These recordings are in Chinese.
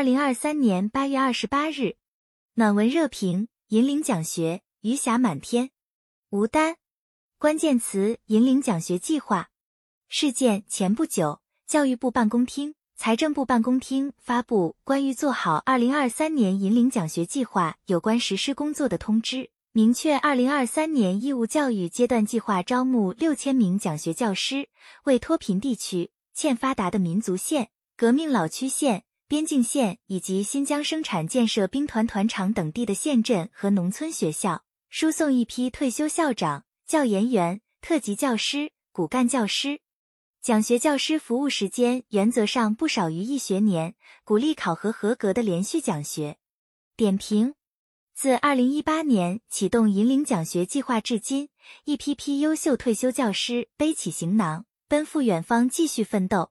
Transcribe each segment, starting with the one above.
二零二三年八月二十八日，暖文热评：银领奖学，余霞满天。吴丹，关键词：银领奖学计划。事件：前不久，教育部办公厅、财政部办公厅发布关于做好二零二三年银领奖学计划有关实施工作的通知，明确二零二三年义务教育阶段计划招募六千名奖学教师，为脱贫地区、欠发达的民族县、革命老区县。边境县以及新疆生产建设兵团团场等地的县镇和农村学校输送一批退休校长、教研员、特级教师、骨干教师。奖学教师服务时间原则上不少于一学年，鼓励考核合格的连续讲学。点评：自二零一八年启动引领奖学计划至今，一批批优秀退休教师背起行囊，奔赴远方继续奋斗。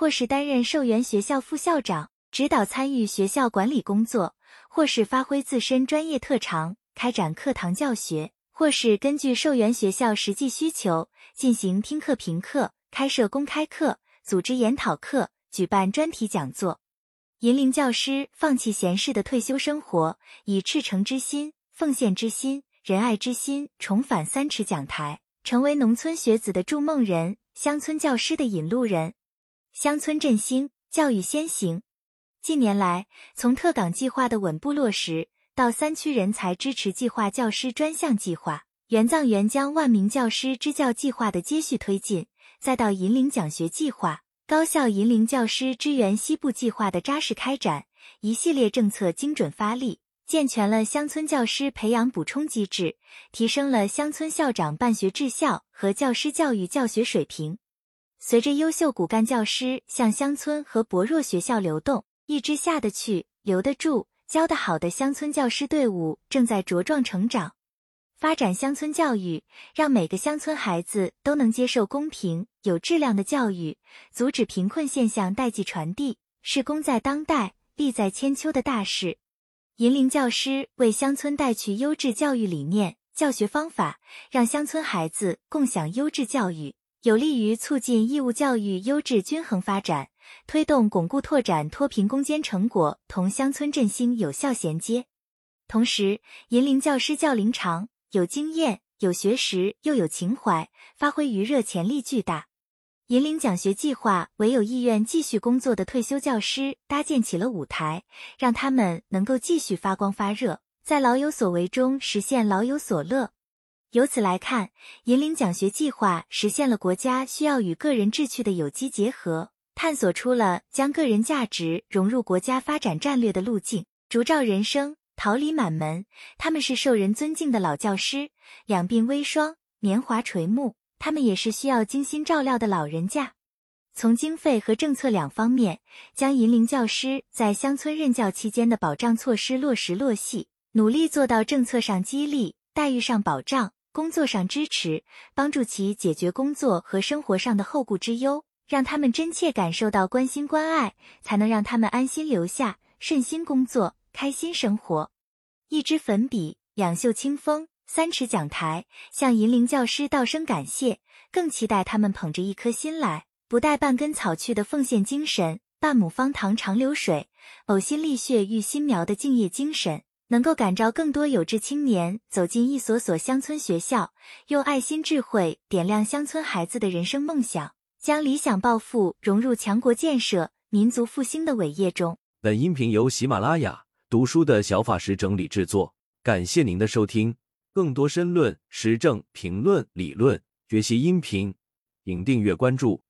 或是担任寿元学校副校长，指导参与学校管理工作；或是发挥自身专业特长，开展课堂教学；或是根据寿元学校实际需求，进行听课评课、开设公开课、组织研讨课、举办专题讲座。引领教师放弃闲适的退休生活，以赤诚之心、奉献之心、仁爱之心重返三尺讲台，成为农村学子的筑梦人，乡村教师的引路人。乡村振兴，教育先行。近年来，从特岗计划的稳步落实，到三区人才支持计划教师专项计划、援藏援疆万名教师支教计划的接续推进，再到引领奖学计划、高校引领教师支援西部计划的扎实开展，一系列政策精准发力，健全了乡村教师培养补充机制，提升了乡村校长办学质效和教师教育教学水平。随着优秀骨干教师向乡村和薄弱学校流动，一支下得去、留得住、教得好的乡村教师队伍正在茁壮成长。发展乡村教育，让每个乡村孩子都能接受公平、有质量的教育，阻止贫困现象代际传递，是功在当代、利在千秋的大事。引领教师为乡村带去优质教育理念、教学方法，让乡村孩子共享优质教育。有利于促进义务教育优质均衡发展，推动巩固拓展脱贫攻坚成果同乡村振兴有效衔接。同时，银领教师教龄长，有经验、有学识又有情怀，发挥余热潜力巨大。银领奖学计划为有意愿继续工作的退休教师搭建起了舞台，让他们能够继续发光发热，在老有所为中实现老有所乐。由此来看，引领奖学计划实现了国家需要与个人志趣的有机结合，探索出了将个人价值融入国家发展战略的路径，烛照人生，桃李满门。他们是受人尊敬的老教师，两鬓微霜，年华垂暮；他们也是需要精心照料的老人家。从经费和政策两方面，将引领教师在乡村任教期间的保障措施落实落细，努力做到政策上激励，待遇上保障。工作上支持，帮助其解决工作和生活上的后顾之忧，让他们真切感受到关心关爱，才能让他们安心留下，顺心工作，开心生活。一支粉笔，两袖清风，三尺讲台，向银铃教师道声感谢，更期待他们捧着一颗心来，不带半根草去的奉献精神，半亩方塘长流水，呕心沥血育新苗的敬业精神。能够感召更多有志青年走进一所所乡村学校，用爱心智慧点亮乡村孩子的人生梦想，将理想抱负融入强国建设、民族复兴的伟业中。本音频由喜马拉雅读书的小法师整理制作，感谢您的收听。更多深论、时政评论、理论学习音频，请订阅关注。